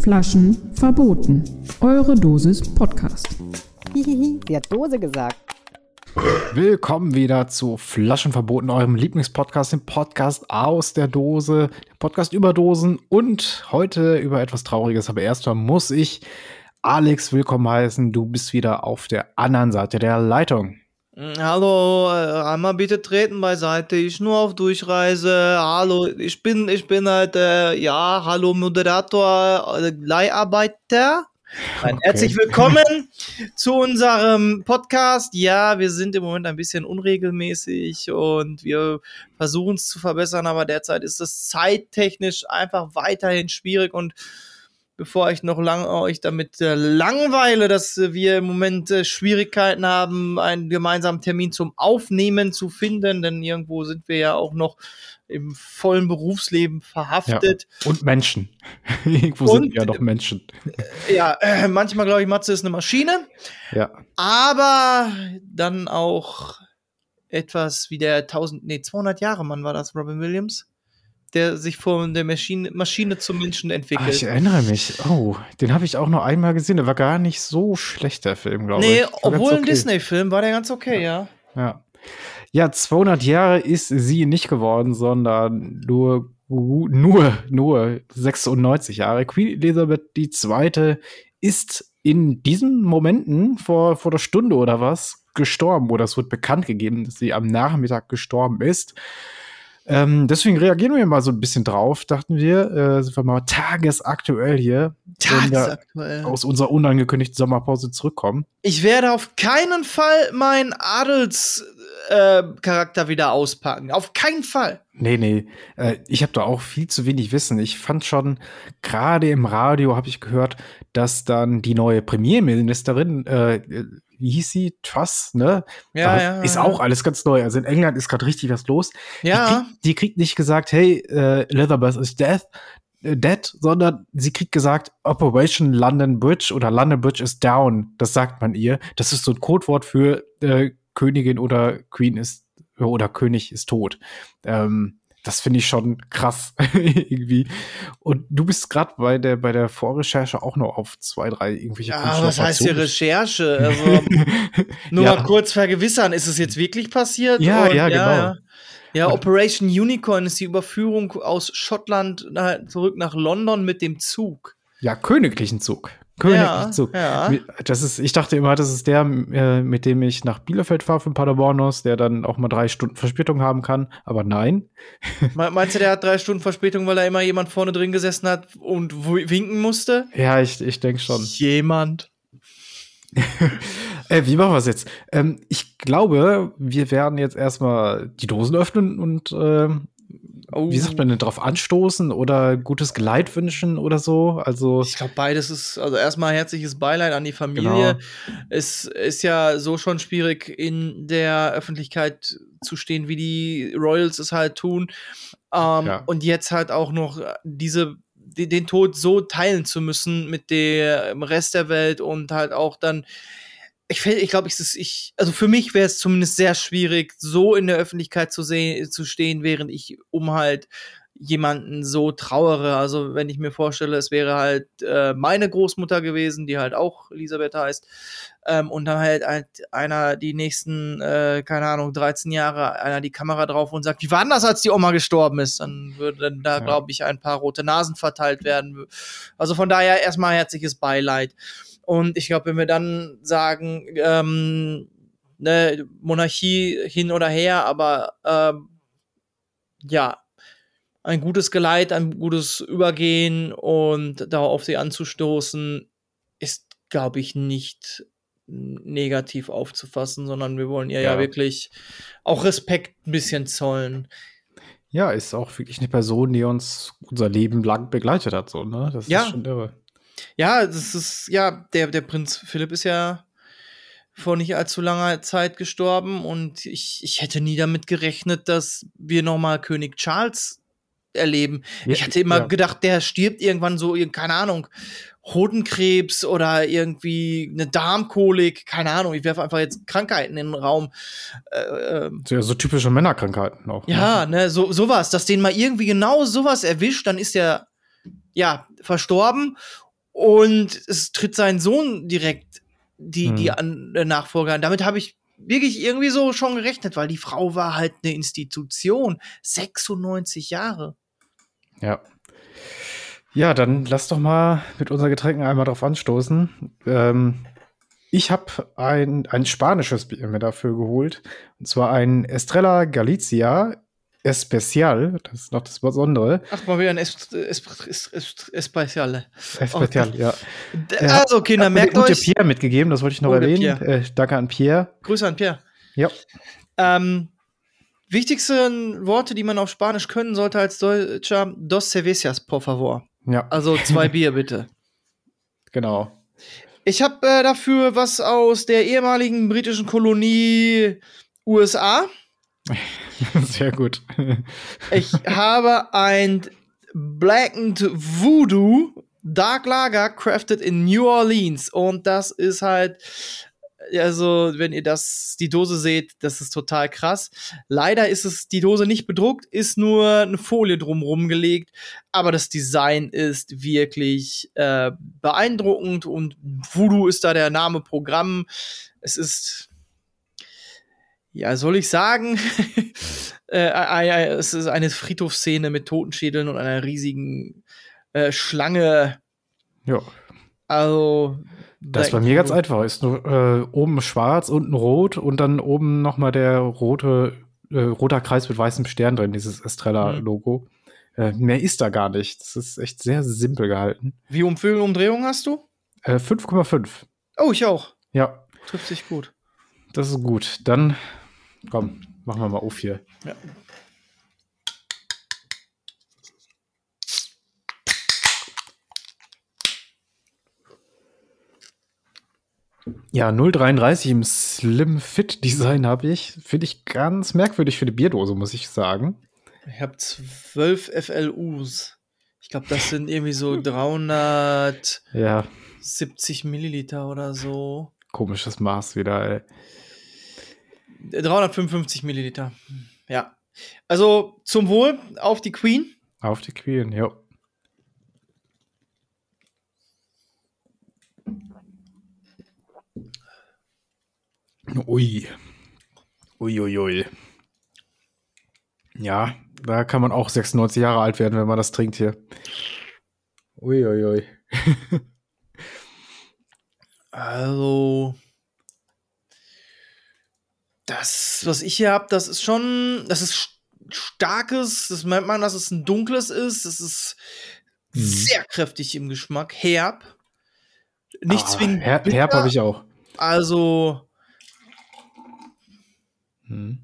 Flaschen verboten. Eure Dosis Podcast. Hihihi, sie hat Dose gesagt. Willkommen wieder zu Flaschen verboten, eurem Lieblingspodcast, dem Podcast aus der Dose, Podcast über Dosen und heute über etwas Trauriges. Aber erstmal muss ich Alex willkommen heißen. Du bist wieder auf der anderen Seite der Leitung. Hallo, äh, einmal bitte treten beiseite. Ich nur auf Durchreise. Hallo, ich bin, ich bin halt, äh, ja, hallo Moderator, äh, Leiharbeiter. Okay. Herzlich willkommen zu unserem Podcast. Ja, wir sind im Moment ein bisschen unregelmäßig und wir versuchen es zu verbessern, aber derzeit ist es zeittechnisch einfach weiterhin schwierig und bevor ich noch lange euch damit äh, langweile, dass äh, wir im Moment äh, Schwierigkeiten haben, einen gemeinsamen Termin zum Aufnehmen zu finden, denn irgendwo sind wir ja auch noch im vollen Berufsleben verhaftet. Und Menschen. Irgendwo sind Und- ja noch Menschen. Ja, äh, manchmal glaube ich, Matze ist eine Maschine, Ja. aber dann auch etwas wie der 1000, nee, 200 Jahre Mann war das, Robin Williams, der sich von der Maschine, Maschine zum Menschen entwickelt. ich erinnere mich. Oh, den habe ich auch nur einmal gesehen. Der war gar nicht so schlecht, der Film, glaube nee, ich. Ganz obwohl ein okay. Disney-Film war der ganz okay, ja. Ja. Ja, 200 Jahre ist sie nicht geworden, sondern nur, nur, nur 96 Jahre. Queen Elizabeth II. ist in diesen Momenten vor, vor der Stunde oder was gestorben oder es wird bekannt gegeben, dass sie am Nachmittag gestorben ist. Ähm, deswegen reagieren wir mal so ein bisschen drauf, dachten wir. Äh, sind wir mal tagesaktuell hier, Tagesaktuell. aus unserer unangekündigten Sommerpause zurückkommen. Ich werde auf keinen Fall meinen Adelscharakter äh, Charakter wieder auspacken. Auf keinen Fall. Nee, nee. Äh, ich habe da auch viel zu wenig Wissen. Ich fand schon, gerade im Radio habe ich gehört, dass dann die neue Premierministerin, äh, wie hieß sie? Truss, ne? Ja, Da ja. Ist auch alles ganz neu. Also in England ist gerade richtig was los. Die, Ja. kriegt, die kriegt nicht gesagt, hey, äh, Elizabeth is dead, äh, dead, sondern sie kriegt gesagt, Operation London Bridge oder London Bridge is down. Das sagt man ihr. Das ist so ein Codewort für äh, Königin oder Queen ist oder König ist tot. Ähm, das finde ich schon krass irgendwie. Und du bist gerade bei der bei der Vorrecherche auch noch auf zwei, drei irgendwelche Ja, was heißt hier. Recherche? Also, nur Ja. mal kurz vergewissern, ist es jetzt wirklich passiert? Ja, ja, genau. Ja, ja Und- Operation Unicorn ist die Überführung aus Schottland zurück nach London mit dem Zug. Ja, königlichen Zug. Königlichen Ja, Zug. ja. Das ist, ich dachte immer, das ist der, äh, mit dem ich nach Bielefeld fahre von Paderborn aus, der dann auch mal drei Stunden Verspätung haben kann. Aber nein. Me- Meinst du, der hat drei Stunden Verspätung, weil da immer jemand vorne drin gesessen hat und winken musste? Ja, ich, ich denke schon. Jemand. Äh, wie machen wir es jetzt? Ähm, ich glaube, wir werden jetzt erstmal die Dosen öffnen und ähm, Oh. wie sagt man denn drauf anstoßen oder gutes Geleit wünschen oder so. Also Ich glaube, beides ist, also erstmal herzliches Beileid an die Familie. Genau. Es ist ja so schon schwierig, in der Öffentlichkeit zu stehen, wie die Royals es halt tun. Ähm, Ja. Und jetzt halt auch noch diese, die, den Tod so teilen zu müssen mit dem Rest der Welt und halt auch dann. Ich, ich glaube, ich, ich, also für mich wäre es zumindest sehr schwierig, so in der Öffentlichkeit zu, sehen, zu stehen, während ich um halt jemanden so trauere. Also wenn ich mir vorstelle, es wäre halt äh, meine Großmutter gewesen, die halt auch Elisabeth heißt, ähm, und dann halt, halt einer die nächsten, äh, keine Ahnung, 13 Jahre, einer die Kamera drauf und sagt, wie war denn das, als die Oma gestorben ist? Dann würden da, glaube ich, ein paar rote Nasen verteilt werden. Also von daher erstmal herzliches Beileid. Und ich glaube, wenn wir dann sagen, ähm, ne, Monarchie hin oder her, aber ähm, ja, ein gutes Geleit, ein gutes Übergehen und da auf sie anzustoßen, ist, glaube ich, nicht negativ aufzufassen, sondern wir wollen ihr ja, Ja. wirklich auch Respekt ein bisschen zollen. ja, ist auch wirklich eine Person, die uns unser Leben lang begleitet hat. So, ne? Das Ja. ist schon irre. Ja, das ist, ja, der, der Prinz Philipp ist ja vor nicht allzu langer Zeit gestorben und ich, ich hätte nie damit gerechnet, dass wir nochmal König Charles erleben. Ja, ich hatte immer ja. gedacht, der stirbt irgendwann so, in- keine Ahnung, Hodenkrebs oder irgendwie eine Darmkolik, keine Ahnung, ich werfe einfach jetzt Krankheiten in den Raum. Äh, ähm, So, ja, so typische Männerkrankheiten auch. ja, Ne? ne, so, sowas, dass den mal irgendwie genau sowas erwischt, dann ist er, ja, verstorben und es tritt sein Sohn direkt die, Hm. die an, äh, Nachfolger an. Damit habe ich wirklich irgendwie so schon gerechnet, weil die Frau war halt eine Institution. 96 Jahre. Ja. Ja, dann lass doch mal mit unseren Getränken einmal drauf anstoßen. Ähm, ich habe ein, ein spanisches Bier mir dafür geholt. Und zwar ein Estrella Galicia Especial. Das ist noch das Besondere. Ach, mal wieder ein. Especial, ja. D- Ja, Also, Kinder, merkt euch. Pierre mitgegeben, das wollte ich noch Oh, erwähnen. Äh, danke an Pierre. Grüße an Pierre. Ja. Ähm, wichtigsten Worte, die man auf Spanisch können sollte als Deutscher, dos cervezas, por favor. Ja, Also zwei Bier bitte. genau. Ich habe äh, dafür was aus der ehemaligen britischen Kolonie USA. Sehr gut. Ich habe ein Blackened Voodoo Dark Lager crafted in New Orleans und das ist halt also wenn ihr das die Dose seht, das ist total krass. Leider ist es die Dose nicht bedruckt, ist nur eine Folie drumrum gelegt, aber das Design ist wirklich äh, beeindruckend und Voodoo ist da der Name Programm. Es ist ja, soll ich sagen, äh, äh, äh, es ist eine Friedhofsszene mit Totenschädeln und einer riesigen äh, Schlange. Ja, Also. das ist bei mir ganz einfach. Ist nur äh, oben schwarz, unten rot und dann oben nochmal der rote, äh, roter Kreis mit weißem Stern drin, dieses Estrella-Logo. Äh, mehr ist da gar nicht. Das ist echt sehr simpel gehalten. Wie um Vögel Umdrehung hast du? Äh, 5,5. Oh, ich auch. Ja, Trifft sich gut. das ist gut. Dann, komm, machen wir mal auf hier. Ja. Ja, 0,33 im Slim Fit Design habe ich. Finde ich ganz merkwürdig für die Bierdose, muss ich sagen. Ich habe zwölf FLUs. Ich glaube, das sind irgendwie so 370 Ja, Milliliter oder so. komisches Maß wieder, ey. Äh, 355 Milliliter. Ja. Also zum Wohl auf die Queen. Auf die Queen, ja. Ui. Ui, ui, ui. Ja, da kann man auch 96 Jahre alt werden, wenn man das trinkt hier. Ui, ui, ui. Also, das, was ich hier habe, das ist schon, das ist st- starkes, das merkt man, dass es ein dunkles ist. Das ist Mhm. sehr kräftig im Geschmack, herb. Nicht Ah, zwingend. Her bitter, Herb habe ich auch. Also, Hm.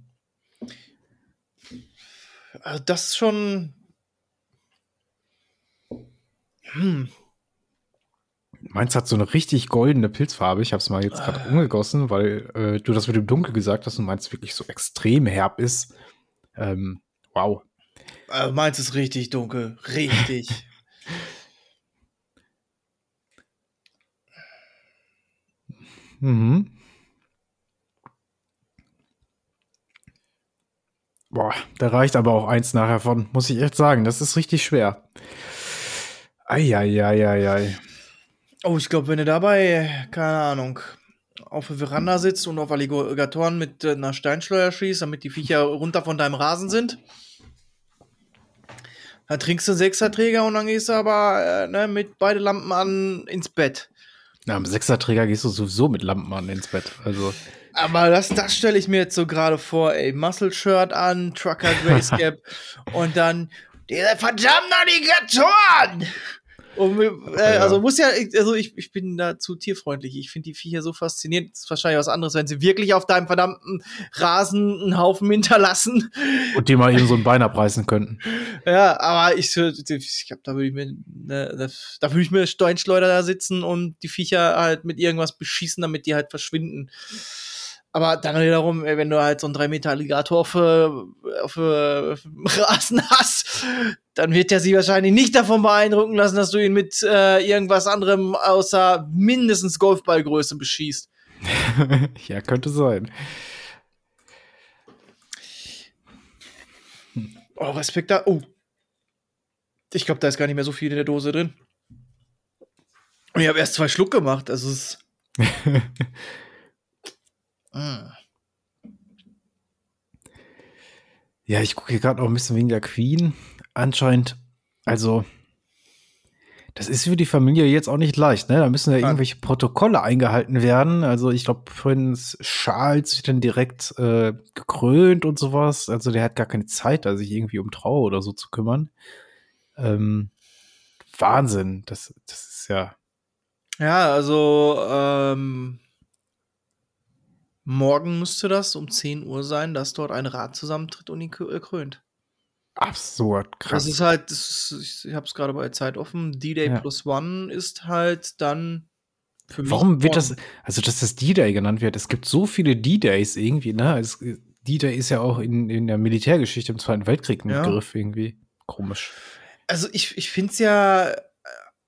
also das ist schon. Hm. Meins hat so eine richtig goldene Pilzfarbe. Ich habe es mal jetzt gerade umgegossen, weil äh, du das mit dem Dunkel gesagt hast und meinst wirklich so extrem herb ist. Ähm, wow. Äh, meins ist richtig dunkel. Richtig. Mhm. Boah, da reicht aber auch eins nachher von, muss ich echt sagen. Das ist richtig schwer. Eieieiei. Oh, ich glaube, wenn du dabei, keine Ahnung, auf der Veranda sitzt und auf Alligatoren mit äh, einer Steinschleuer schießt, damit die Viecher runter von deinem Rasen sind. Dann trinkst du einen Sechserträger und dann gehst du aber äh, ne, mit beide Lampen an ins Bett. Na, am Sechserträger gehst du sowieso mit Lampen an ins Bett. Also, Aber das, das stelle ich mir jetzt so gerade vor, ey. Muscle-Shirt an, Trucker Grace Cap und dann diese verdammten Alligatoren! Und, äh, Ja. Also muss ja, also ich, ich bin da zu tierfreundlich. Ich finde die Viecher so faszinierend. Das ist wahrscheinlich was anderes, wenn sie wirklich auf deinem verdammten Rasen einen Haufen hinterlassen. und die mal eben so ein Bein abreißen könnten. Ja, aber ich, ich glaube, da würde ich mir, ne, da würde ich mir Steinschleuder da sitzen und die Viecher halt mit irgendwas beschießen, damit die halt verschwinden. Aber dann wiederum, ey, wenn du halt so einen 3 Meter Alligator auf, äh, auf äh, Rasen hast, dann wird er sie wahrscheinlich nicht davon beeindrucken lassen, dass du ihn mit äh, irgendwas anderem außer mindestens Golfballgröße beschießt. ja, könnte sein. Oh, Respekt da. Oh. Ich glaube, da ist gar nicht mehr so viel in der Dose drin. Und ich habe erst zwei Schluck gemacht. Also es. mm. Ja, ich gucke hier gerade noch ein bisschen wegen der Queen. Anscheinend, also, das ist für die Familie jetzt auch nicht leicht, ne? Da müssen ja irgendwelche Protokolle eingehalten werden. Also, ich glaube, Prinz Charles wird dann direkt äh, gekrönt und sowas. Also, der hat gar keine Zeit, da sich irgendwie um Trauer oder so zu kümmern. Ähm, Wahnsinn. Das, das ist ja. Ja, also ähm, morgen müsste das um 10 Uhr sein, dass dort ein Rat zusammentritt und ihn äh, krönt. Absurd krass. Das ist halt, das ist, ich habe es gerade bei Zeit offen, D-Day Ja. plus One ist halt dann für mich. Warum wird das, also dass das D-Day genannt wird? Es gibt so viele D-Days irgendwie, ne? Es, D-Day ist ja auch in, in der Militärgeschichte im Zweiten Weltkrieg ein Ja. Begriff irgendwie. Komisch. Also ich, ich finde es ja äh,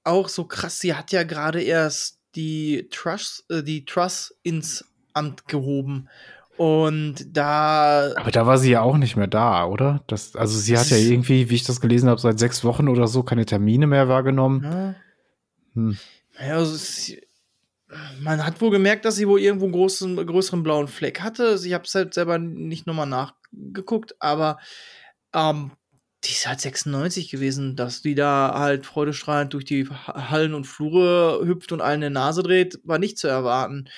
auch so krass, sie hat ja gerade erst die Truss, äh, die Truss ins Amt gehoben. Und da Aber da war sie ja auch nicht mehr da, oder? Das, also sie hat ja irgendwie, wie ich das gelesen habe, seit sechs Wochen oder so keine Termine mehr wahrgenommen. Ja. Hm. Ja, also es, man hat wohl gemerkt, dass sie wohl irgendwo einen großen, größeren blauen Fleck hatte. Ich habe es halt selber nicht nochmal nachgeguckt, aber ähm, die ist halt 96 gewesen, dass die da halt freudestrahlend durch die Ha- Hallen und Flure hüpft und allen eine Nase dreht, war nicht zu erwarten.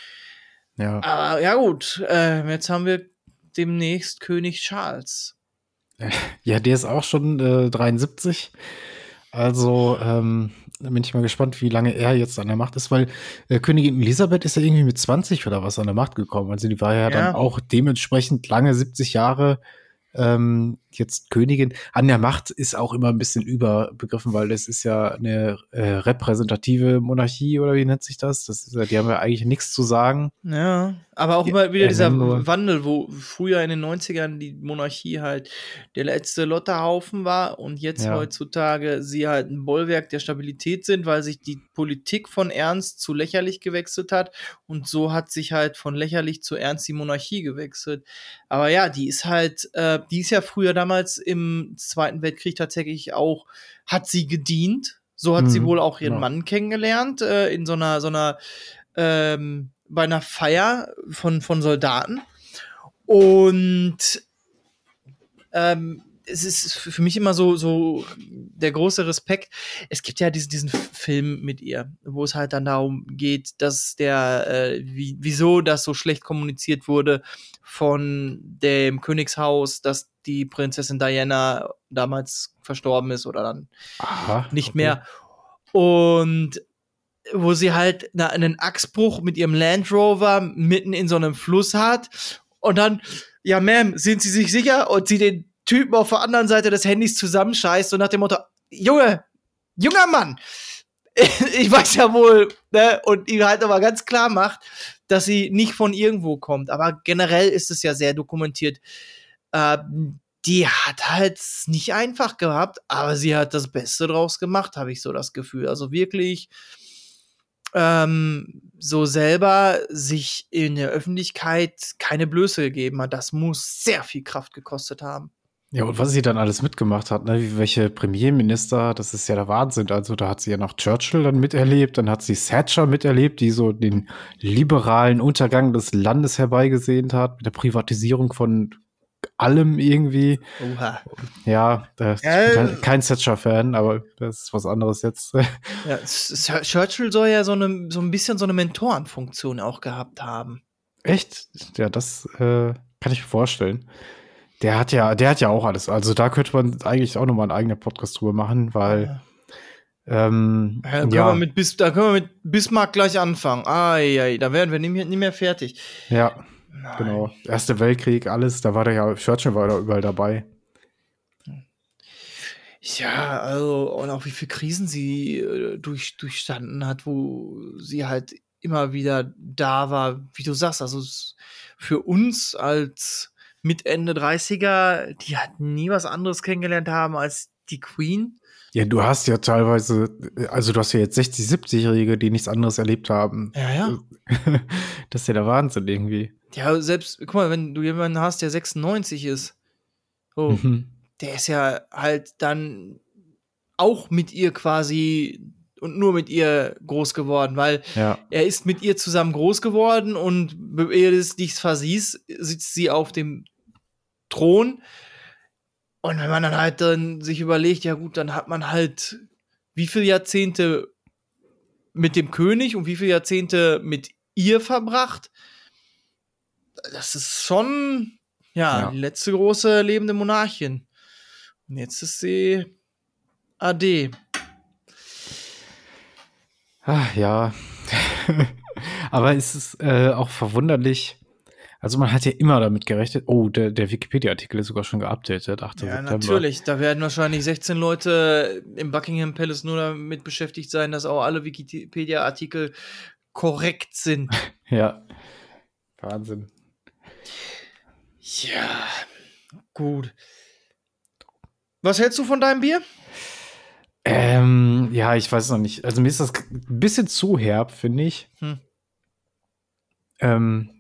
Ja. Aber ja gut, äh, jetzt haben wir demnächst König Charles. ja, der ist auch schon äh, 73. Also ähm, bin ich mal gespannt, wie lange er jetzt an der Macht ist, weil äh, Königin Elisabeth ist ja irgendwie mit 20 oder was an der Macht gekommen. Also die war ja, Ja. dann auch dementsprechend lange, 70 Jahre ähm, jetzt Königin. An der Macht ist auch immer ein bisschen überbegriffen, weil das ist ja eine äh, repräsentative Monarchie oder wie nennt sich das? das ist ja, die haben ja eigentlich nichts zu sagen. Ja, aber auch immer wieder ja, dieser nur- Wandel, wo früher in den 90ern die Monarchie halt der letzte Lotterhaufen war und jetzt Ja. heutzutage sie halt ein Bollwerk der Stabilität sind, weil sich die Politik von ernst zu lächerlich gewechselt hat und so hat sich halt von lächerlich zu ernst die Monarchie gewechselt. Aber ja, die ist halt, äh, die ist ja früher damals im Zweiten Weltkrieg tatsächlich auch, hat sie gedient. So hat sie Mhm, wohl auch ihren genau. Mann kennengelernt, äh, in so einer, so einer, ähm, bei einer Feier von, von Soldaten. Und ähm, es ist für mich immer so, so der große Respekt. Es gibt ja diesen, diesen Film mit ihr, wo es halt dann darum geht, dass der, äh, wie, wieso das so schlecht kommuniziert wurde von dem Königshaus, dass die Prinzessin Diana damals verstorben ist oder dann Aha, nicht okay. mehr. Und wo sie halt na, einen Achsbruch mit ihrem Land Rover mitten in so einem Fluss hat. Und dann, ja, Ma'am, sind Sie sich sicher? Und sie den Typen auf der anderen Seite des Handys zusammenscheißt und nach dem Motto, Junge, junger Mann, ich weiß ja wohl, ne, und ihr halt aber ganz klar macht, dass sie nicht von irgendwo kommt. Aber generell ist es ja sehr dokumentiert. Ähm, die hat halt nicht einfach gehabt, aber sie hat das Beste draus gemacht, habe ich so das Gefühl. Also wirklich ähm, so selber sich in der Öffentlichkeit keine Blöße gegeben hat. Das muss sehr viel Kraft gekostet haben. Ja, und was sie dann alles mitgemacht hat, ne, wie welche Premierminister, das ist ja der Wahnsinn. Also da hat sie ja noch Churchill dann miterlebt, dann hat sie Thatcher miterlebt, die so den liberalen Untergang des Landes herbeigesehnt hat, mit der Privatisierung von allem irgendwie. Oha. Ja, ich Ja, bin kein- Thatcher-Fan, aber das ist was anderes jetzt. Ja, Churchill soll ja so, eine, so ein bisschen so eine Mentorenfunktion auch gehabt haben. Echt? Ja, das äh, kann ich mir vorstellen. Der hat ja, der hat ja auch alles. Also da könnte man eigentlich auch nochmal einen eigenen Podcast drüber machen, weil ähm, Ja, da, können ja, Wir mit Bis, da können wir mit Bismarck gleich anfangen. Ai, ai, da werden wir nicht mehr, mehr fertig. ja, Nein. genau. Erster Weltkrieg, alles, da war der ja, Churchill war da überall dabei. Ja, also, und auch wie viele Krisen sie äh, durch, durchstanden hat, wo sie halt immer wieder da war, wie du sagst, also für uns als mit Ende 30er, die halt nie was anderes kennengelernt haben als die Queen. Ja, du hast ja teilweise, also du hast ja jetzt 60, 70-Jährige, die nichts anderes erlebt haben. Ja, ja. Das ist ja der Wahnsinn irgendwie. Ja, selbst, guck mal, wenn du jemanden hast, der 96 ist, so, Mhm. der ist ja halt dann auch mit ihr quasi und nur mit ihr groß geworden, weil Ja. er ist mit ihr zusammen groß geworden und ehe es nichts versiehst, sitzt sie auf dem Thron. Und wenn man dann halt dann sich überlegt, ja gut, dann hat man halt wie viele Jahrzehnte mit dem König und wie viele Jahrzehnte mit ihr verbracht. Das ist schon, ja, Ja. die letzte große lebende Monarchin. Und jetzt ist sie AD. Ah, ja. Aber es ist äh, auch verwunderlich. Also man hat ja immer damit gerechnet. Oh, der, der Wikipedia-Artikel ist sogar schon geupdatet. 8. Ja, September. natürlich. Da werden wahrscheinlich 16 Leute im Buckingham Palace nur damit beschäftigt sein, dass auch alle Wikipedia-Artikel korrekt sind. Ja. Wahnsinn. Ja, gut. Was hältst du von deinem Bier? Ähm, ja, ich weiß noch nicht. Also mir ist das ein bisschen zu herb, finde ich. Hm. Ähm,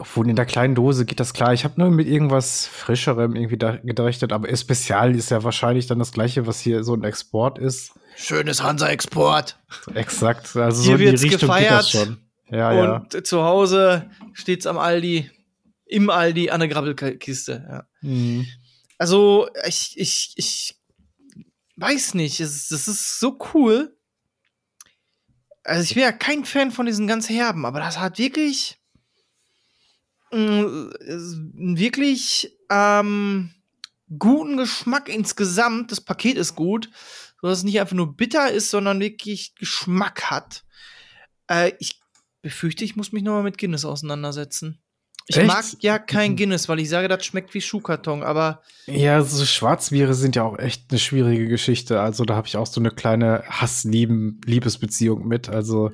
obwohl in der kleinen Dose geht das klar. Ich habe nur mit irgendwas Frischerem irgendwie gerechnet, aber Spezial ist ja wahrscheinlich dann das gleiche, was hier so ein Export ist. Schönes Hansa-Export. Exakt. Also Hier so wird's Richtung geht gefeiert. schon. Ja, ja. Und zu Hause steht's am Aldi, im Aldi an der Grabbelkiste. Ja. Mhm. Also, ich, ich, ich weiß nicht. Es, das ist so cool. Also, ich bin ja kein Fan von diesen ganz herben, aber das hat wirklich. Mh, einen wirklich ähm, guten Geschmack insgesamt. Das Paket ist gut, so dass es nicht einfach nur bitter ist, sondern wirklich Geschmack hat. Äh, ich befürchte, ich muss mich nochmal mit Guinness auseinandersetzen. Ich Echt? mag ja kein Mhm. Guinness, weil ich sage, das schmeckt wie Schuhkarton, aber Ja, so Schwarzbiere sind ja auch echt eine schwierige Geschichte. Also da habe ich auch so eine kleine Hass-Liebesbeziehung mit. Also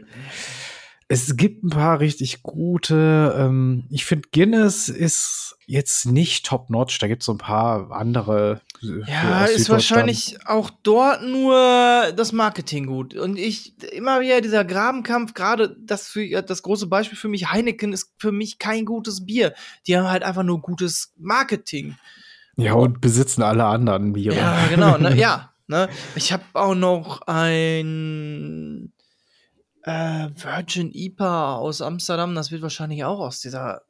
es gibt ein paar richtig gute. Ähm, ich finde Guinness ist jetzt nicht top-notch. Da gibt es so ein paar andere. äh, Ja, ist wahrscheinlich auch dort nur das Marketing gut. Und ich, immer wieder dieser Grabenkampf, gerade das, für, das große Beispiel für mich, Heineken ist für mich kein gutes Bier. Die haben halt einfach nur gutes Marketing. Ja, und besitzen alle anderen Biere. Ja, genau, ne, ja. Ne? Ich habe auch noch ein äh, Virgin IPA aus Amsterdam, das wird wahrscheinlich auch aus dieser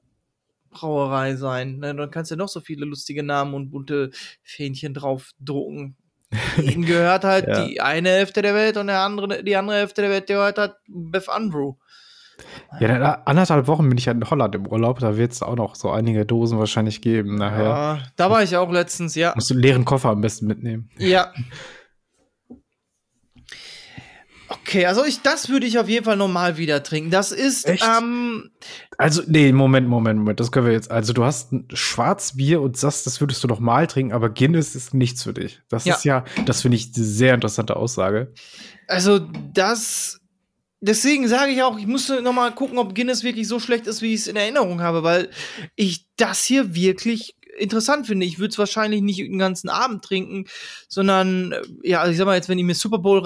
Brauerei sein. Ne? Dann kannst du ja noch so viele lustige Namen und bunte Fähnchen drauf drucken. Ihnen gehört halt Ja. die eine Hälfte der Welt und der andere, die andere Hälfte der Welt gehört halt Beth Unbrew. Ja, in anderthalb Wochen bin ich ja in Holland im Urlaub. Da wird es auch noch so einige Dosen wahrscheinlich geben nachher. Ja, da war ich auch letztens, ja. Musst du einen leeren Koffer am besten mitnehmen. Ja. Okay, also ich, das würde ich auf jeden Fall normal wieder trinken. Das ist, Echt? ähm, Also, nee, Moment, Moment, Moment. Das können wir jetzt. Also, du hast ein Schwarzbier und sagst, das würdest du noch mal trinken, aber Guinness ist nichts für dich. Das Ja. ist ja, das finde ich eine sehr interessante Aussage. also das, deswegen sage ich auch, ich musste noch mal gucken, ob Guinness wirklich so schlecht ist, wie ich es in Erinnerung habe, weil ich das hier wirklich interessant finde. Ich würde es wahrscheinlich nicht den ganzen Abend trinken, sondern, ja, also ich sag mal jetzt, wenn ich mir Super Bowl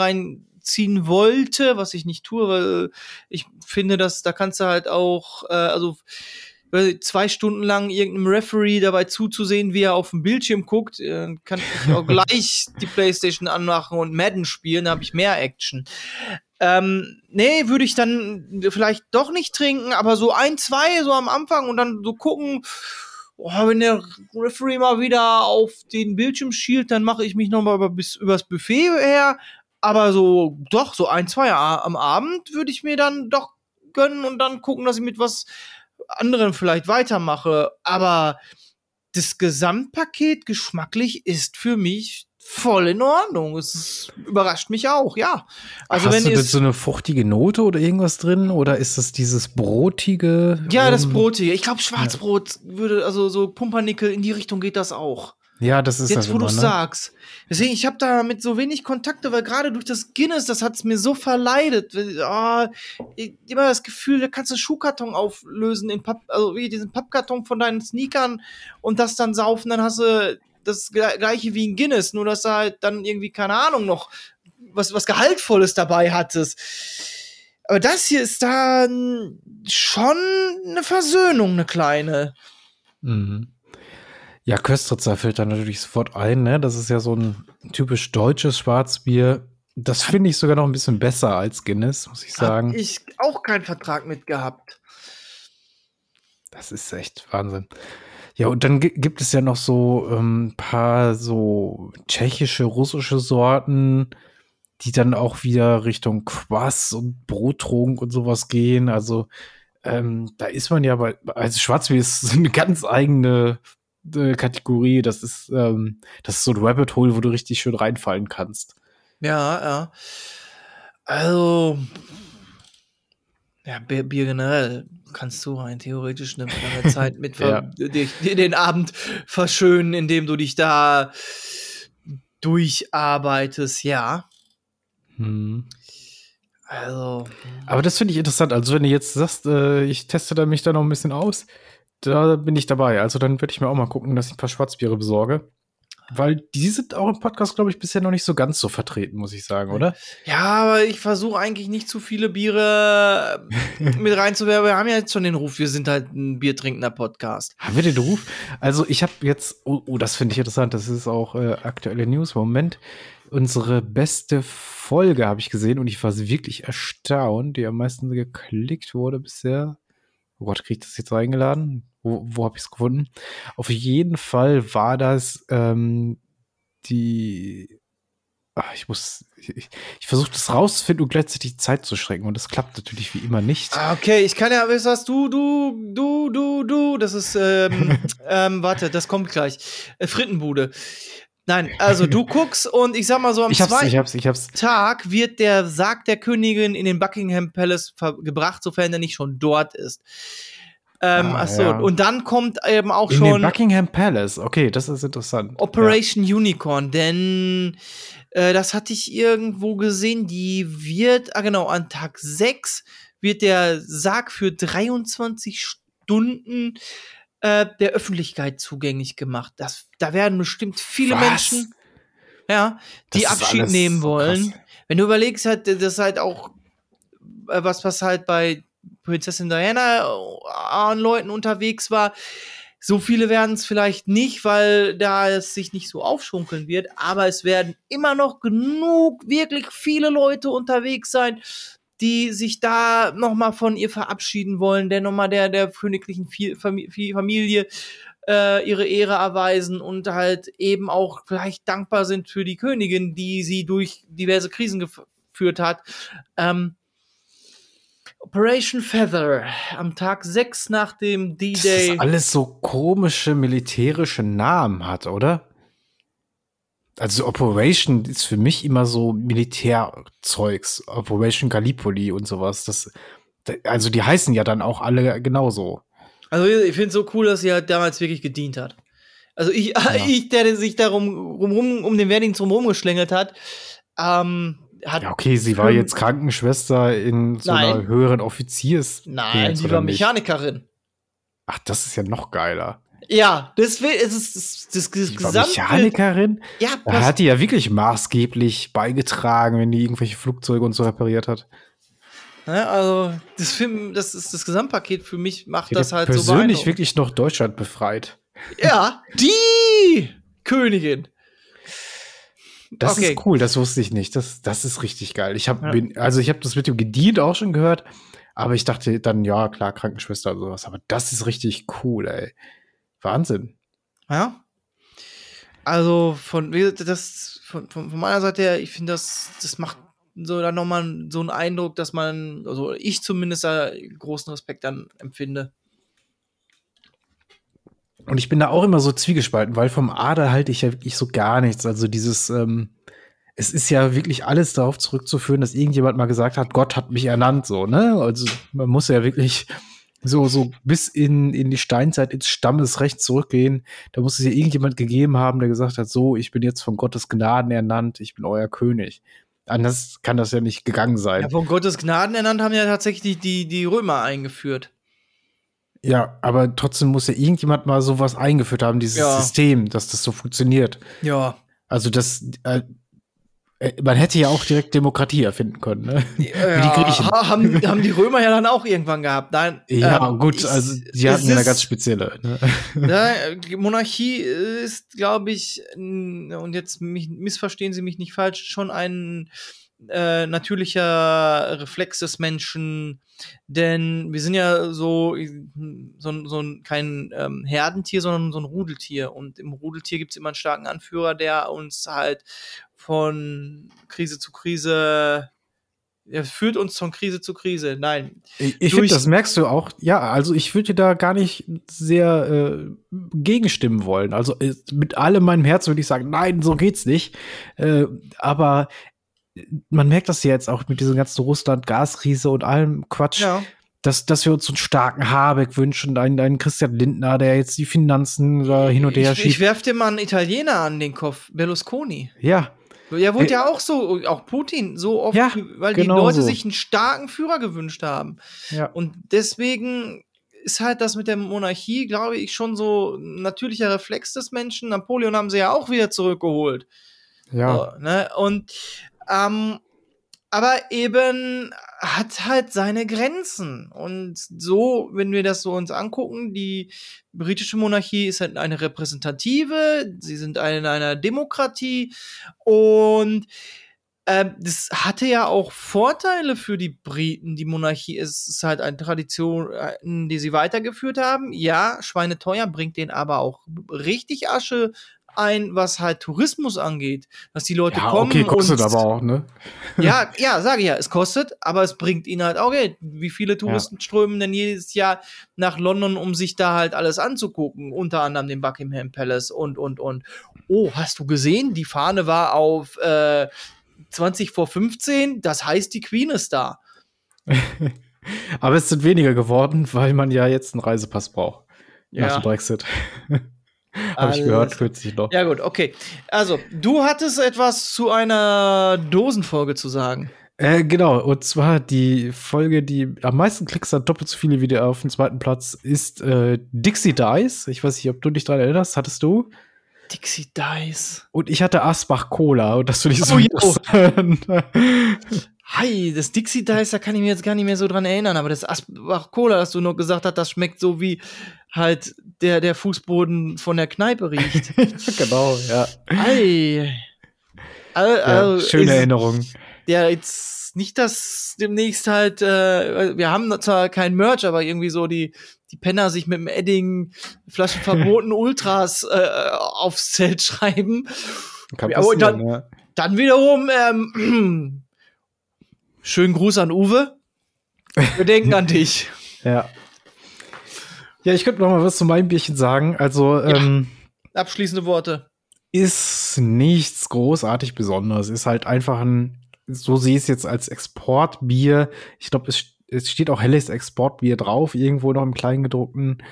reinziehen wollte, was ich nicht tue, weil ich finde, dass da kannst du halt auch, äh, also zwei Stunden lang irgendeinem Referee dabei zuzusehen, wie er auf dem Bildschirm guckt, äh, kann ich auch gleich die Playstation anmachen und Madden spielen, da habe ich mehr Action. Ähm, nee, würde ich dann vielleicht doch nicht trinken, aber so ein, zwei so am Anfang und dann so gucken, oh, wenn der Referee mal wieder auf den Bildschirm schielt, dann mache ich mich noch mal über, bis, übers Buffet her. Aber so, doch, so ein, zwei am Abend würde ich mir dann doch gönnen und dann gucken, dass ich mit was anderen vielleicht weitermache. Aber das Gesamtpaket geschmacklich ist für mich voll in Ordnung. Es ist, überrascht mich auch, ja. Also Hast wenn du denn so eine fruchtige Note oder irgendwas drin? Oder ist das dieses brotige? Ja, das ähm, Brotige. Ich glaube, Schwarzbrot würde, also so Pumpernickel in die Richtung geht das auch. Ja, das ist Jetzt, das wo du ne? sagst. Deswegen, ich habe da mit so wenig Kontakte, weil gerade durch das Guinness, das hat's mir so verleidet. Oh, ich, immer das Gefühl, da kannst du einen Schuhkarton auflösen, in Papp, also wie diesen Pappkarton von deinen Sneakern und das dann saufen, dann hast du das gle- gleiche wie ein Guinness, nur dass du halt dann irgendwie, keine Ahnung, noch was, was Gehaltvolles dabei hattest. Aber das hier ist dann schon eine Versöhnung, eine kleine. Mhm. Ja, Köstritzer fällt da natürlich sofort ein, ne? Das ist ja so ein typisch deutsches Schwarzbier. Das finde ich sogar noch ein bisschen besser als Guinness, muss ich sagen. Hab ich auch keinen Vertrag mit gehabt. Das ist echt Wahnsinn. Ja, und dann gi- gibt es ja noch so ein ähm, paar so tschechische, russische Sorten, die dann auch wieder Richtung Quass und Brottrunk und sowas gehen. Also ähm, da ist man ja bei, also Schwarzbier ist so eine ganz eigene äh, Kategorie. Das ist, ähm, das ist so ein Rabbit Hole, wo du richtig schön reinfallen kannst. Ja, ja. Also, ja, Bier, Bier generell kannst du rein theoretisch eine lange Zeit mit Ja. dich, den Abend verschönen, indem du dich da durcharbeitest, ja. Hm. Also, Aber das finde ich interessant. Also, wenn du jetzt sagst, äh, ich teste da mich da noch ein bisschen aus, da bin ich dabei. Also, dann werde ich mir auch mal gucken, dass ich ein paar Schwarzbiere besorge. Weil die sind auch im Podcast, glaube ich, bisher noch nicht so ganz so vertreten, muss ich sagen, oder? ja, aber ich versuche eigentlich nicht zu viele Biere mit reinzuwerfen. Wir haben ja jetzt schon den Ruf, wir sind halt ein biertrinkender Podcast. Haben wir den Ruf? Also, ich habe jetzt, oh, oh das finde ich interessant, das ist auch äh, aktuelle News. Moment, unsere beste Folge habe ich gesehen und ich war wirklich erstaunt, die am meisten geklickt wurde bisher. Oh Gott, kriege ich das jetzt eingeladen? Wo, wo habe ich es gefunden? Auf jeden Fall war das ähm, die. Ach, ich muss. Ich, ich versuche das rauszufinden und gleichzeitig die Zeit zu schrecken und das klappt natürlich wie immer nicht. Ah, Okay, ich kann ja, weißt du was, du, du, du, du, du, das ist, ähm, ähm, warte, das kommt gleich. Äh, Frittenbude. Nein, also du guckst und ich sag mal so, am Ich hab's, ich zweiten hab's, ich hab's. Tag wird der Sarg der Königin in den Buckingham Palace gebracht, sofern er nicht schon dort ist. Ähm, Ah, ach so, ja. und dann kommt eben auch In den schon Buckingham Palace. Okay, das ist interessant. Operation Unicorn, denn äh, das hatte ich irgendwo gesehen, die wird, ah genau, an Tag 6 wird der Sarg für 23 Stunden äh, der Öffentlichkeit zugänglich gemacht. Das, da werden bestimmt viele Was? Menschen, ja, die Das Abschied nehmen wollen. krass. Wenn du überlegst, halt, das ist halt auch äh, was, was halt bei Prinzessin Diana äh, an Leuten unterwegs war. So viele werden es vielleicht nicht, weil da es sich nicht so aufschunkeln wird, aber es werden immer noch genug, wirklich viele Leute unterwegs sein, die sich da nochmal von ihr verabschieden wollen, der nochmal der, der königlichen Familie äh, ihre Ehre erweisen und halt eben auch vielleicht dankbar sind für die Königin, die sie durch diverse Krisen gef- geführt hat. Ähm, Operation Feather am Tag 6 nach dem D-Day. das alles so komische militärische Namen hat, oder? Also Operation ist für mich immer so Militärzeugs. Operation Gallipoli und sowas. Das, da- also die heißen ja dann auch alle genauso. Also ich finde es so cool, dass sie halt damals wirklich gedient hat. Also ich, ich der sich darum rum, um den Wehrdienst rum geschlängelt hat, ähm, hat Ja, okay, sie war jetzt Krankenschwester in so einer Nein. höheren Offiziers. Nein, sie war? Mechanikerin. Ach, das ist ja noch geiler. Ja, das will, es ist das, das, das Die war Gesamtbild. Mechanikerin? Ja, Da hat die ja wirklich maßgeblich beigetragen, wenn die irgendwelche Flugzeuge und so repariert hat. ne, also das Film, das ist das Gesamtpaket für mich macht Die das halt so persönlich wirklich noch Deutschland befreit. Ja, die Königin. Das Okay. ist cool, das wusste ich nicht. Das, das ist richtig geil. Ich habe, Ja. also ich habe das mit dem gedient auch schon gehört, aber ich dachte dann, ja, klar, Krankenschwester und sowas. Aber das ist richtig cool, ey. Wahnsinn. Ja. Also von, das, von, von, von meiner Seite her, ich finde, das, das macht so dann nochmal so einen Eindruck, dass man, also ich zumindest da großen Respekt dann empfinde. Und ich bin da auch immer so zwiegespalten, weil vom Adel halte ich ja wirklich so gar nichts. Also dieses, ähm, es ist ja wirklich alles darauf zurückzuführen, dass irgendjemand mal gesagt hat, Gott hat mich ernannt, so, ne? Also man muss ja wirklich so, so bis in, in die Steinzeit ins Stammesrecht zurückgehen. Da muss es ja irgendjemand gegeben haben, der gesagt hat, so, ich bin jetzt von Gottes Gnaden ernannt, ich bin euer König. Anders kann das ja nicht gegangen sein. Ja, von Gottes Gnaden ernannt haben ja tatsächlich die, die Römer eingeführt. Ja, aber trotzdem muss ja irgendjemand mal sowas eingeführt haben, dieses Ja. System, dass das so funktioniert. Ja. Also das, äh, äh, man hätte ja auch direkt Demokratie erfinden können, ne? ja Griechen. ha- haben, haben die Römer ja dann auch irgendwann gehabt. Nein, Ja, ähm, gut, also die hatten ja eine ganz spezielle. Ne? Ja, die Monarchie ist, glaube ich, und jetzt mich, missverstehen Sie mich nicht falsch, schon ein äh, natürlicher Reflex des Menschen, denn wir sind ja so, so, so ein, kein ähm, Herdentier, sondern so ein Rudeltier. Und im Rudeltier gibt es immer einen starken Anführer, der uns halt von Krise zu Krise, er führt uns von Krise zu Krise. Nein, Ich, finde, das merkst du auch. Ja, also ich würde dir da gar nicht sehr äh, gegenstimmen wollen. Also äh, mit allem meinem Herzen würde ich sagen, nein, so geht's nicht. Äh, aber man merkt das ja jetzt auch mit diesem ganzen Russland-Gaskrise und allem Quatsch, ja. dass, dass wir uns einen starken Habeck wünschen, einen, einen Christian Lindner, der jetzt die Finanzen da hin und her Ich, ich schiebt. werf dir mal einen Italiener an den Kopf, Berlusconi. Ja, Ja, wurde Äh, ja auch so, auch Putin, so oft, Ja, weil die genau Leute so. sich einen starken Führer gewünscht haben. ja. Und deswegen ist halt das mit der Monarchie, glaube ich, schon so ein natürlicher Reflex des Menschen. Napoleon haben sie ja auch wieder zurückgeholt. Ja. So, ne? Und ähm, aber eben hat halt seine Grenzen. Und so, wenn wir das so uns angucken, die britische Monarchie ist halt eine repräsentative, sie sind in einer Demokratie und ähm, das hatte ja auch Vorteile für die Briten. Die Monarchie ist, ist halt eine Tradition, äh, die sie weitergeführt haben. Ja, schweineteuer bringt denen aber auch richtig Asche ein, was halt Tourismus angeht. Dass die Leute Ja, kommen okay, kostet und aber auch, ne? ja, ja, sage ich ja, es kostet, aber es bringt ihnen halt auch Geld. Wie viele Touristen strömen denn jedes Jahr nach London, um sich da halt alles anzugucken? Unter anderem den Buckingham Palace und, und, und. Oh, hast du gesehen? Die Fahne war auf äh, 20 vor 15, das heißt, die Queen ist da. Aber es sind weniger geworden, weil man ja jetzt einen Reisepass braucht. Nach Ja. dem Brexit. Habe ich gehört kürzlich noch. Ja, gut, okay. Also, du hattest etwas zu einer Dosenfolge zu sagen. Äh, genau, und zwar die Folge, die am meisten Klicks hat, doppelt so viele wie der auf dem zweiten Platz, ist äh, Dixie Dice. Ich weiß nicht, ob du dich daran erinnerst, hattest du? Dixie Dice. Und ich hatte Asbach Cola und das finde ich so Oh, ja. interessant. Hi, das Dixie Dice, da kann ich mir jetzt gar nicht mehr so dran erinnern, aber das Asbach Cola, das du noch gesagt hast, das schmeckt so wie halt der, der Fußboden von der Kneipe riecht. genau, ja. Ei. Al- ja also, schöne Erinnerung. Der jetzt nicht, dass demnächst halt, äh, wir haben zwar kein Merch, aber irgendwie so die, die Penner sich mit dem Edding Flaschen verboten Ultras äh, aufs Zelt schreiben. Kann Ja, dann- ja. Dann wiederum, ähm, schönen Gruß an Uwe. Wir denken an dich. Ja. Ja, ich könnte noch mal was zu meinem Bierchen sagen. Also, ähm, Abschließende Worte. ist nichts großartig Besonderes. Ist halt einfach ein, so sehe ich es jetzt als Exportbier. Ich glaube, es, es steht auch helles Exportbier drauf, irgendwo noch im Kleingedruckten.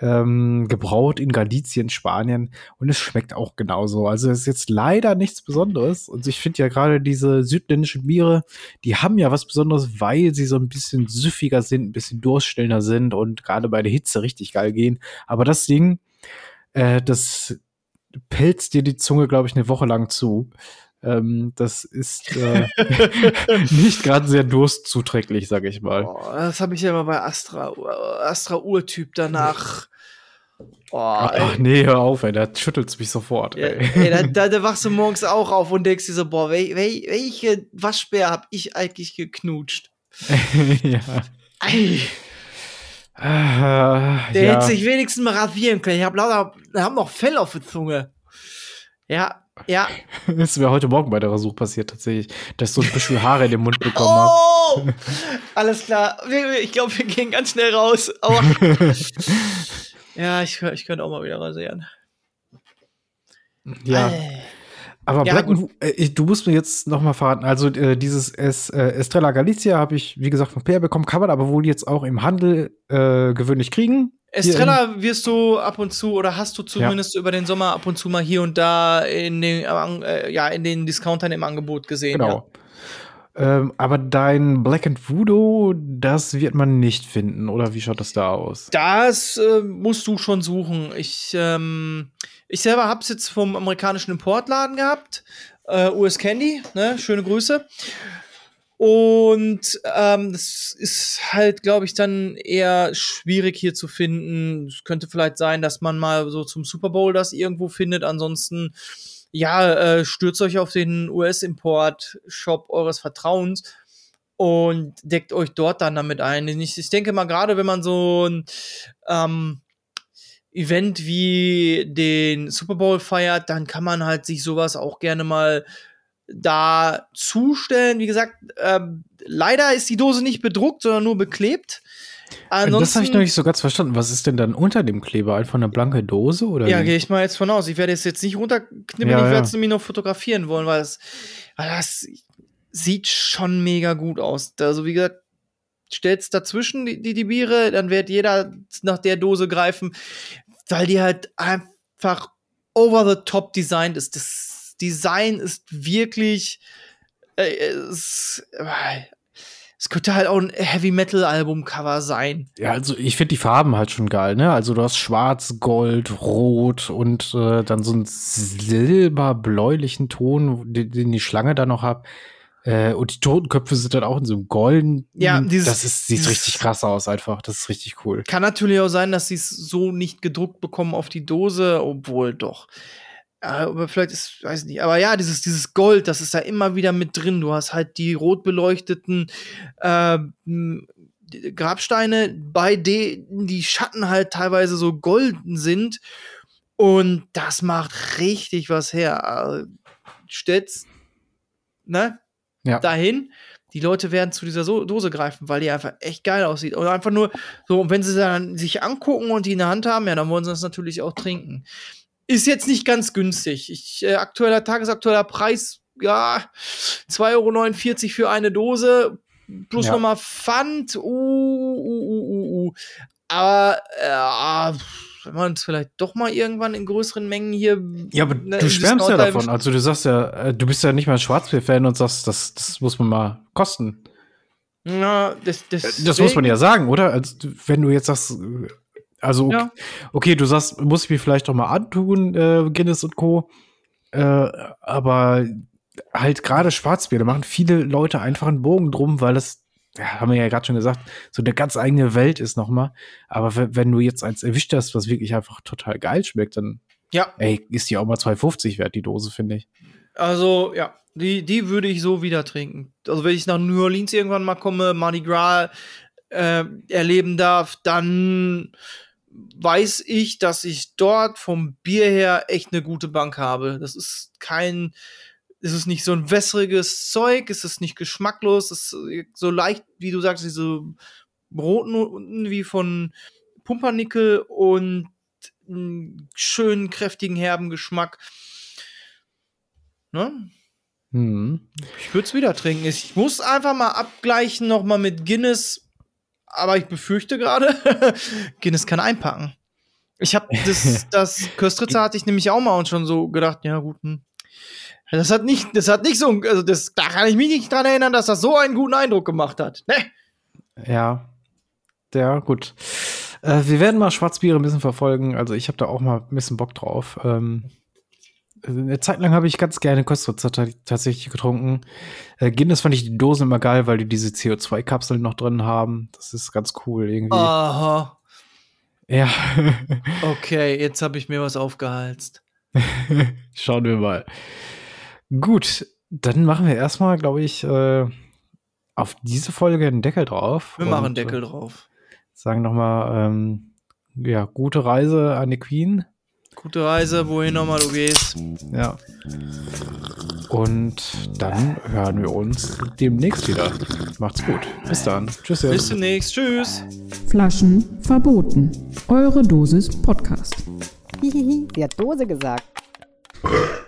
Ähm, gebraut in Galicien, Spanien. Und es schmeckt auch genauso. Also es ist jetzt leider nichts Besonderes. Und ich finde ja gerade diese südländischen Biere, die haben ja was Besonderes, weil sie so ein bisschen süffiger sind, ein bisschen durststillender sind und gerade bei der Hitze richtig geil gehen. Aber das Ding, äh, das pelzt dir die Zunge, glaube ich, eine Woche lang zu. Ähm, das ist äh, nicht gerade sehr durstzuträglich, sage ich mal. Oh, das habe ich ja immer bei Astra, Astra Urtyp danach. Oh, Ach ey. nee, hör auf, ey, da schüttelt's mich sofort. Ja, Ey. ey, da, da, da wachst du morgens auch auf und denkst dir so, boah, wel, wel, welche Waschbär hab ich eigentlich geknutscht? ja. Ei, Ah, der ja. hätte sich wenigstens mal rasieren können. Ich hab lauter, haben noch Fell auf der Zunge. Ja, ja. Das ist mir heute Morgen bei der Rasur passiert, tatsächlich, dass so ein bisschen Haare in den Mund bekommen habe. Oh! Alles klar. Ich glaube, wir gehen ganz schnell raus. Aber ja, ich, ich könnte auch mal wieder rasieren. ja. Ei. Aber Ja, Black äh, du musst mir jetzt noch mal verraten, also äh, dieses es, äh, Estrella Galicia habe ich, wie gesagt, von Peer bekommen, kann man aber wohl jetzt auch im Handel äh, gewöhnlich kriegen. Estrella wirst du ab und zu oder hast du zumindest über den Sommer ab und zu mal hier und da in den, äh, ja, in den Discountern im Angebot gesehen. Genau. Ähm, aber dein Black and Voodoo, das wird man nicht finden, oder wie schaut das da aus? Das äh, musst du schon suchen. Ich, ähm, ich selber hab's jetzt vom amerikanischen Importladen gehabt. Äh, US Candy, ne? Schöne Grüße. Und ähm, das ist halt, glaube ich, dann eher schwierig hier zu finden. Es könnte vielleicht sein, dass man mal so zum Super Bowl das irgendwo findet. Ansonsten, ja, äh, stürzt euch auf den US-Import-Shop eures Vertrauens und deckt euch dort dann damit ein. Ich, ich denke mal, gerade wenn man so ein ähm, Event wie den Super Bowl feiert, dann kann man halt sich sowas auch gerne mal da zustellen. Wie gesagt, ähm, leider ist die Dose nicht bedruckt, sondern nur beklebt. Ansonsten, das habe ich noch nicht so ganz verstanden. Was ist denn dann unter dem Kleber? Einfach eine blanke Dose? Oder Ja, gehe ich mal jetzt von aus. Ich werde es jetzt nicht runterknibbeln, Ja, ich werde ja. es nämlich noch fotografieren wollen, weil es, weil das sieht schon mega gut aus. Also, wie gesagt, stellst dazwischen die, die, die Biere, dann wird jeder nach der Dose greifen, weil die halt einfach over the top designt ist. Das Design ist wirklich, äh, es, äh, es könnte halt auch ein Heavy Metal Album Cover sein. Ja, also ich finde die Farben halt schon geil, ne? Also du hast schwarz, gold, rot und äh, dann so einen silberbläulichen Ton, den, den die Schlange da noch hat. Äh, und die Totenköpfe sind dann auch in so einem golden. Ja, dieses- das ist, sieht dieses- richtig krass aus einfach. Das ist richtig cool. Kann natürlich auch sein, dass sie es so nicht gedruckt bekommen auf die Dose, obwohl doch. Äh, Aber vielleicht ist, weiß nicht. Aber ja, dieses, dieses Gold, das ist da immer wieder mit drin. Du hast halt die rot beleuchteten äh, Grabsteine, bei denen die Schatten halt teilweise so golden sind. Und das macht richtig was her. Äh, Stellt's, ne? Ja. Dahin. Die Leute werden zu dieser so Dose greifen, weil die einfach echt geil aussieht. Und einfach nur so, und wenn sie dann sich angucken und die in der Hand haben, ja, dann wollen sie das natürlich auch trinken. Ist jetzt nicht ganz günstig. Ich, äh, aktueller, tagesaktueller Preis, ja, 2,49 Euro für eine Dose, plus Ja. nochmal Pfand, uh, uh, uh, uh, uh. Aber, äh, wenn man es vielleicht doch mal irgendwann in größeren Mengen hier. Ja, aber ne, du schwärmst ja davon. Also du sagst ja, äh, du bist ja nicht mal ein Schwarzbier-Fan und sagst, das, das muss man mal kosten. Ja, das, das, Das muss man ja sagen, oder? Also, wenn du jetzt sagst, äh, also okay, Ja. okay du sagst, muss ich mir vielleicht doch mal antun, äh, Guinness und Co. Äh, aber halt gerade Schwarzbier, da machen viele Leute einfach einen Bogen drum, weil es, ja, haben wir ja gerade schon gesagt, so eine ganz eigene Welt ist nochmal. Aber wenn, du jetzt eins erwischt hast, was wirklich einfach total geil schmeckt, dann, Ja, ey, ist die auch mal 2,50 wert, die Dose, finde ich. Also, ja, die, die würde ich so wieder trinken. Also, wenn ich nach New Orleans irgendwann mal komme, Mardi Gras äh, erleben darf, dann weiß ich, dass ich dort vom Bier her echt eine gute Bank habe. Das ist kein, es ist nicht so ein wässriges Zeug, es ist nicht geschmacklos, es ist so leicht, wie du sagst, diese Brotnoten wie von Pumpernickel und einen schönen, kräftigen, herben Geschmack. Ne? Hm. Ich würde es wieder trinken. Ich muss einfach mal abgleichen noch mal mit Guinness. Aber ich befürchte gerade, Guinness kann einpacken. Ich habe das, das Köstritzer hatte ich nämlich auch mal und schon so gedacht, ja gut, hm. Das hat nicht, das hat nicht so, also das, da kann ich mich nicht dran erinnern, dass das so einen guten Eindruck gemacht hat. Ne? Ja. Ja, gut. Äh, wir werden mal Schwarzbiere ein bisschen verfolgen. Also ich habe da auch mal ein bisschen Bock drauf. Ähm, eine Zeit lang habe ich ganz gerne Kostritzer ta- tatsächlich getrunken. Äh, Guinness fand ich die Dosen immer geil, weil die diese CO2-Kapseln noch drin haben. Das ist ganz cool irgendwie. Aha. Ja. Okay, jetzt habe ich mir was aufgehalst. Schauen wir mal. Gut, dann machen wir erstmal, glaube ich, äh, auf diese Folge einen Deckel drauf. Wir Und, machen Deckel äh, drauf. Sagen nochmal, ähm, ja, gute Reise an die Queen. Gute Reise, wohin nochmal du gehst. Ja. Und dann hören wir uns demnächst wieder. Macht's gut. Bis dann. Tschüss. Bis demnächst. Tschüss. Flaschen verboten. Eure Dosis Podcast. Hihihi, sie hat Dose gesagt.